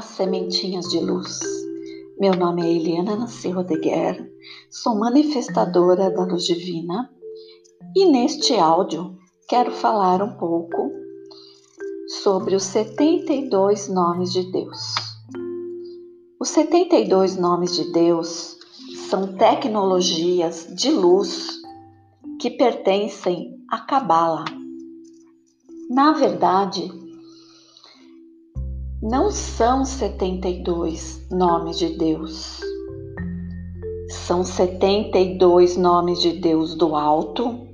Olá, sementinhas de luz. Meu nome é Eliana Nancy Rodeguer, sou manifestadora da luz divina e neste áudio quero falar um pouco sobre os 72 nomes de Deus. Os 72 nomes de Deus são tecnologias de luz que pertencem à Cabala. Na verdade, não são 72 nomes de Deus. São 72 nomes de Deus do alto,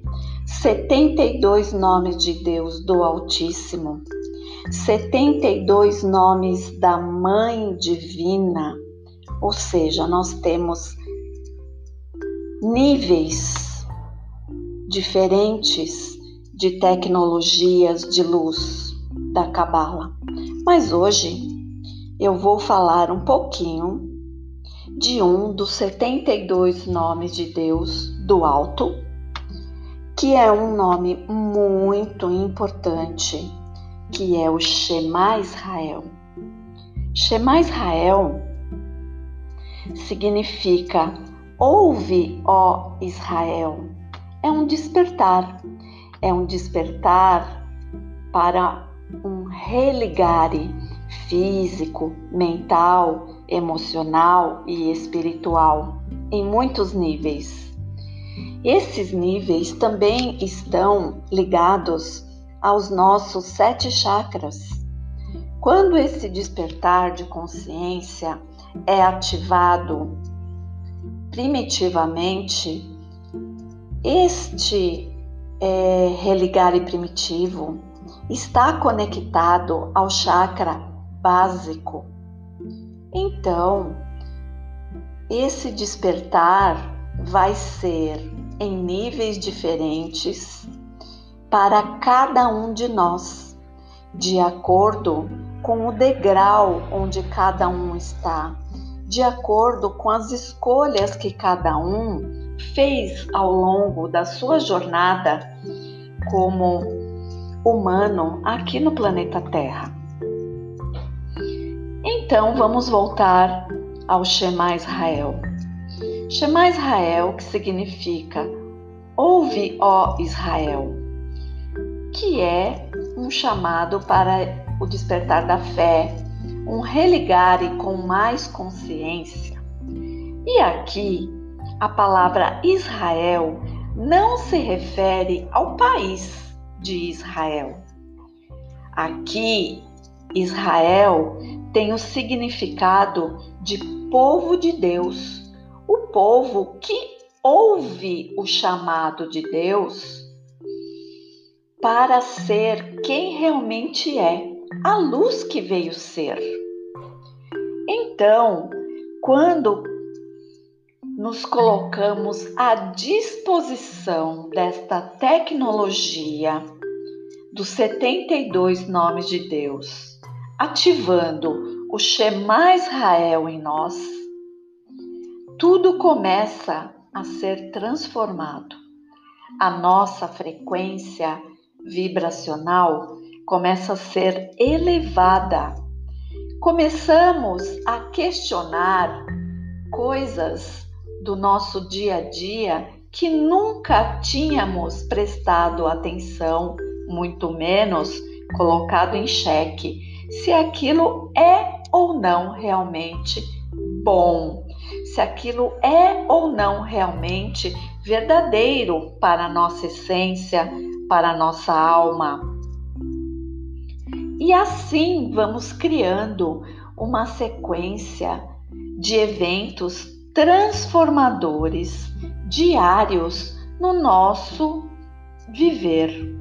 72 nomes de Deus do Altíssimo, 72 nomes da Mãe Divina, ou seja, nós temos níveis diferentes de tecnologias de luz da Cabala. Mas hoje eu vou falar um pouquinho de um dos 72 nomes de Deus do alto, que é um nome muito importante, que é o Shema Israel. Shema Israel significa ouve, ó Israel. É um despertar, é um despertar para um religare físico, mental, emocional e espiritual em muitos níveis. Esses níveis também estão ligados aos nossos sete chakras. Quando esse despertar de consciência é ativado primitivamente, este é, religare primitivo está conectado ao chakra básico. Então, esse despertar vai ser em níveis diferentes para cada um de nós, de acordo com o degrau onde cada um está, de acordo com as escolhas que cada um fez ao longo da sua jornada como humano aqui no planeta Terra. Então vamos voltar ao Shema Israel. Shema Israel, que significa Ouve, ó Israel, que é um chamado para o despertar da fé, um religare com mais consciência. E aqui, a palavra Israel não se refere ao país de Israel. Aqui, Israel tem o significado de povo de Deus, o povo que ouve o chamado de Deus para ser quem realmente é, a luz que veio ser. Então, quando nos colocamos à disposição desta tecnologia dos 72 nomes de Deus, ativando o Shema Israel em nós, tudo começa a ser transformado. A nossa frequência vibracional começa a ser elevada. Começamos a questionar coisas do nosso dia a dia que nunca tínhamos prestado atenção muito menos colocado em xeque se aquilo é ou não realmente bom, se aquilo é ou não realmente verdadeiro para a nossa essência, para a nossa alma. E assim vamos criando uma sequência de eventos transformadores diários no nosso viver.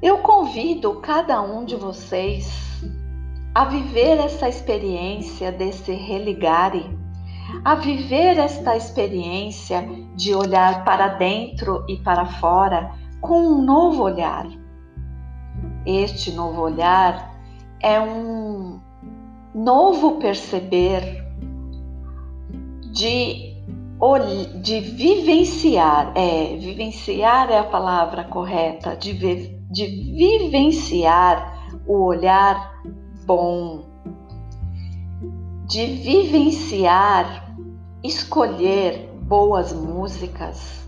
Eu convido cada um de vocês a viver essa experiência desse religare, a viver esta experiência de olhar para dentro e para fora com um novo olhar. Este novo olhar é um novo perceber de, de vivenciar, é, vivenciar é a palavra correta, de de vivenciar o olhar bom, de vivenciar, escolher boas músicas,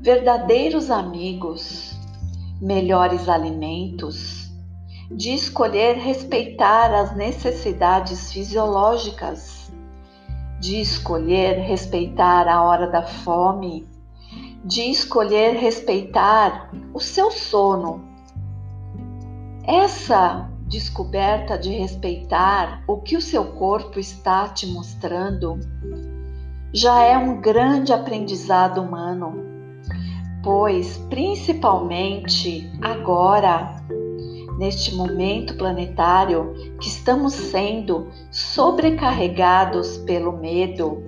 verdadeiros amigos, melhores alimentos, de escolher respeitar as necessidades fisiológicas, de escolher respeitar a hora da fome, de escolher respeitar o seu sono. Essa descoberta de respeitar o que o seu corpo está te mostrando já é um grande aprendizado humano, pois principalmente agora, neste momento planetário que estamos sendo sobrecarregados pelo medo,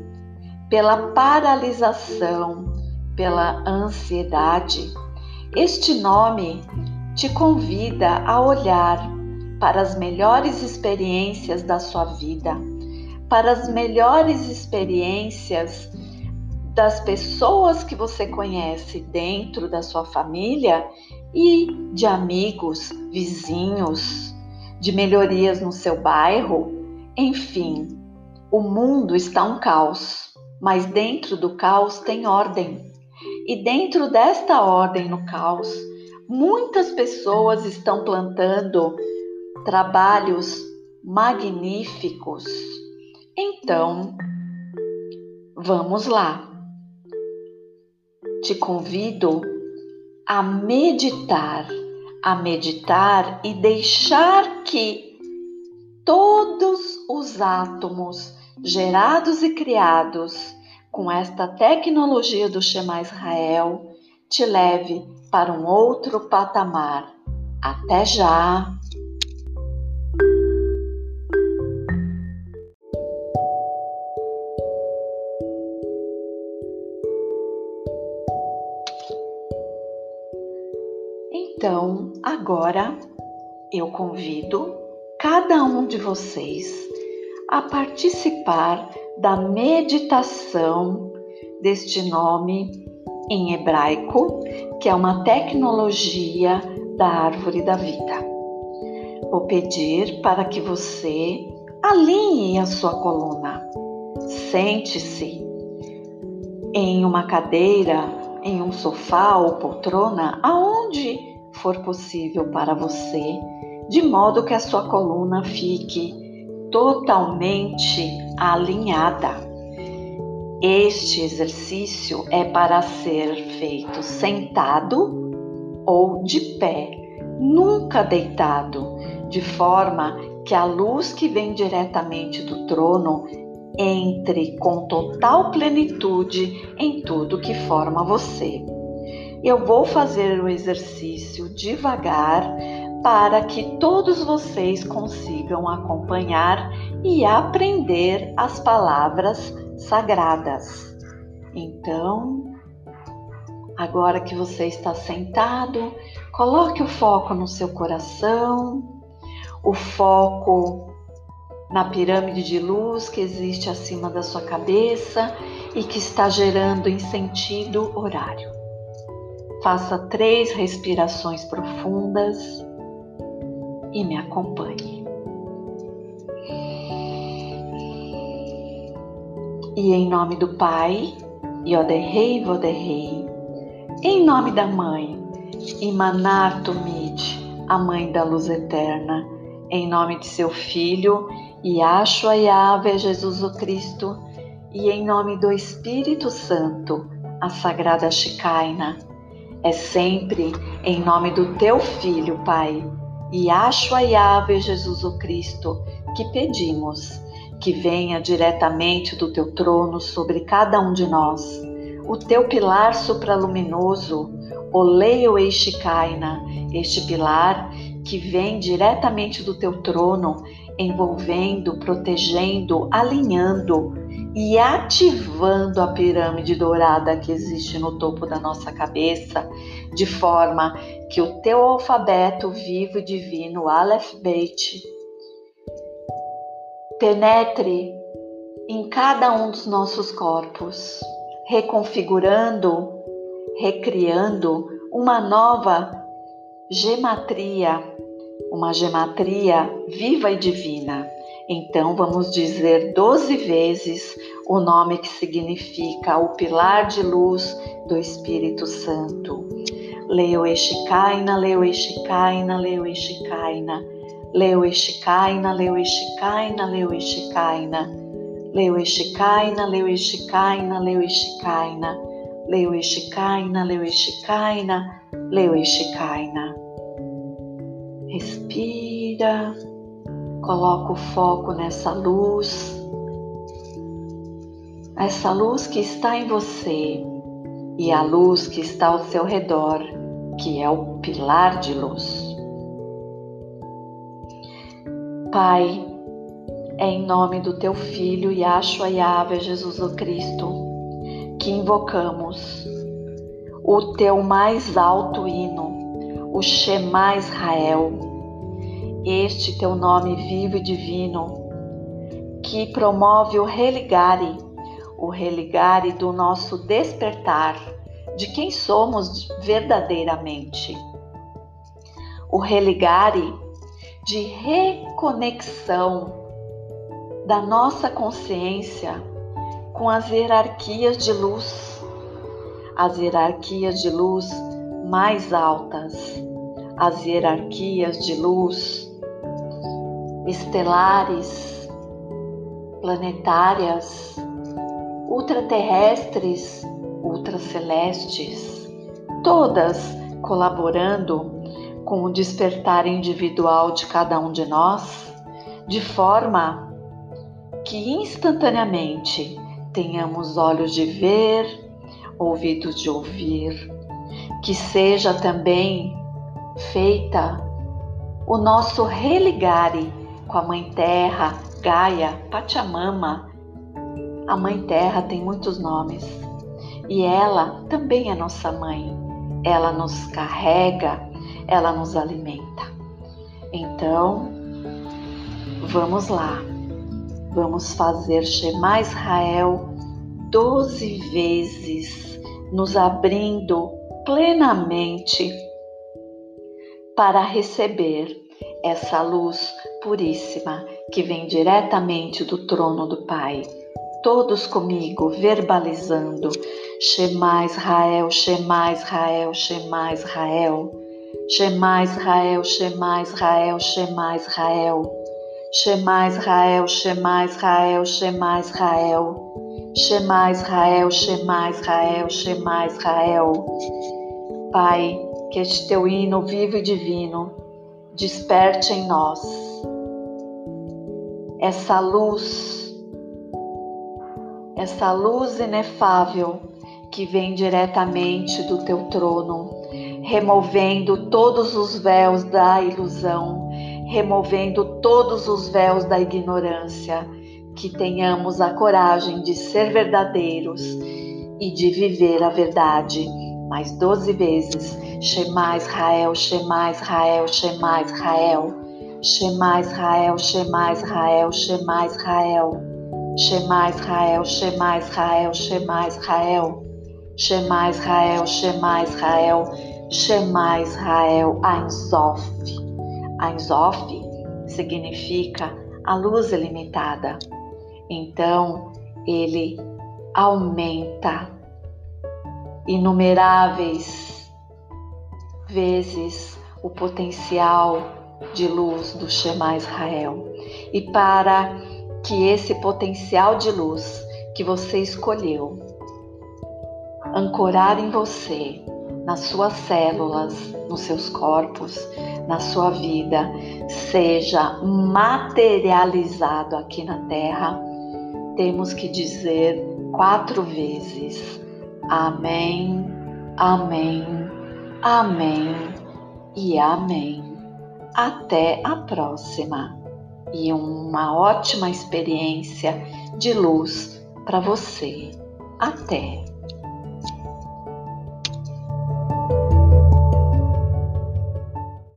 pela paralisação, pela ansiedade, este nome te convida a olhar para as melhores experiências da sua vida, para as melhores experiências das pessoas que você conhece dentro da sua família e de amigos, vizinhos, de melhorias no seu bairro, enfim, o mundo está um caos, mas dentro do caos tem ordem. E dentro desta ordem no caos, muitas pessoas estão plantando trabalhos magníficos. Então, vamos lá. Te convido a meditar, a meditar e deixar que todos os átomos gerados e criados com esta tecnologia do Shema Israel te leve para um outro patamar. Até já! Então, agora eu convido cada um de vocês a participar da meditação deste nome em hebraico, que é uma tecnologia da árvore da vida. Vou pedir para que você alinhe a sua coluna. Sente-se em uma cadeira, em um sofá ou poltrona, aonde for possível para você, de modo que a sua coluna fique totalmente alinhada. Este exercício é para ser feito sentado ou de pé, nunca deitado, de forma que a luz que vem diretamente do trono entre com total plenitude em tudo que forma você. Eu vou fazer o exercício devagar para que todos vocês consigam acompanhar e aprender as palavras sagradas. Então, agora que você está sentado, coloque o foco no seu coração, o foco na pirâmide de luz que existe acima da sua cabeça e que está gerando em sentido horário. Faça três respirações profundas e me acompanhe. E em nome do Pai, Yoderrei Voderrei, em nome da Mãe, Imanar Tumid, a Mãe da Luz Eterna, em nome de seu Filho, Yahshua Yahvé Jesus o Cristo, e em nome do Espírito Santo, a Sagrada Shekinah, é sempre em nome do teu Filho, Pai, e acho Yahvé Jesus o Cristo, que pedimos que venha diretamente do teu trono sobre cada um de nós, o teu pilar supraluminoso, o Leio Eishikaina, este pilar que vem diretamente do teu trono, envolvendo, protegendo, alinhando e ativando a pirâmide dourada que existe no topo da nossa cabeça, de forma que o teu alfabeto vivo e divino, Aleph Beit, penetre em cada um dos nossos corpos, reconfigurando, recriando uma nova gematria uma gematria viva e divina. Então vamos dizer 12 vezes o nome que significa o pilar de luz do Espírito Santo. Leu Eshikaina, leu Eshikaina, leu Eshikaina. Leu Eshikaina, leu Eshikaina, leu Eshikaina. Leu Eshikaina, leu Eshikaina, leu Eshikaina. Leu Eshikaina, leu Eshikaina, leu Eshikaina. Respira coloca o foco nessa luz, essa luz que está em você e a luz que está ao seu redor, que é o pilar de luz. Pai, é em nome do teu Filho Yahshua Yahweh Jesus o Cristo que invocamos o teu mais alto hino o Shema Israel, este teu nome vivo e divino, que promove o religare, o religare do nosso despertar, de quem somos verdadeiramente. O religare de reconexão da nossa consciência com as hierarquias de luz, as hierarquias de luz mais altas, as hierarquias de luz estelares, planetárias, ultraterrestres, ultracelestes, todas colaborando com o despertar individual de cada um de nós, de forma que instantaneamente tenhamos olhos de ver, ouvidos de ouvir, que seja também feita o nosso religare com a Mãe Terra, Gaia, Pachamama. A Mãe Terra tem muitos nomes e ela também é nossa mãe. Ela nos carrega, ela nos alimenta. Então, vamos lá. Vamos fazer Shema Israel doze vezes, nos abrindo plenamente para receber essa luz puríssima que vem diretamente do trono do Pai. Todos comigo, verbalizando: Shema Israel, Shema Israel, Shema Israel. Shema Israel, Shema Israel, Shema Israel. Shema Israel, Shema Israel, Shema Israel. Shema Israel, Shema Israel, Shema Israel. Pai, que este teu hino vivo e divino desperte em nós essa luz, essa luz inefável que vem diretamente do teu trono, removendo todos os véus da ilusão, removendo todos os véus da ignorância que tenhamos a coragem de ser verdadeiros e de viver a verdade. Mais doze vezes, Shema Israel, Shema Israel, Shema Israel, Shema Israel, Shema Israel, Shema Israel. Shema Israel, Shema Israel, Shema Israel. Shema Israel, Shema Israel, Shema Israel, Ein Sof. Ein Sof significa a luz ilimitada. Então, ele aumenta inumeráveis vezes o potencial de luz do Shema Israel. E para que esse potencial de luz que você escolheu ancorar em você, nas suas células, nos seus corpos, na sua vida, seja materializado aqui na Terra, temos que dizer quatro vezes: Amém, Amém, Amém e Amém. Até a próxima e uma ótima experiência de luz para você. Até!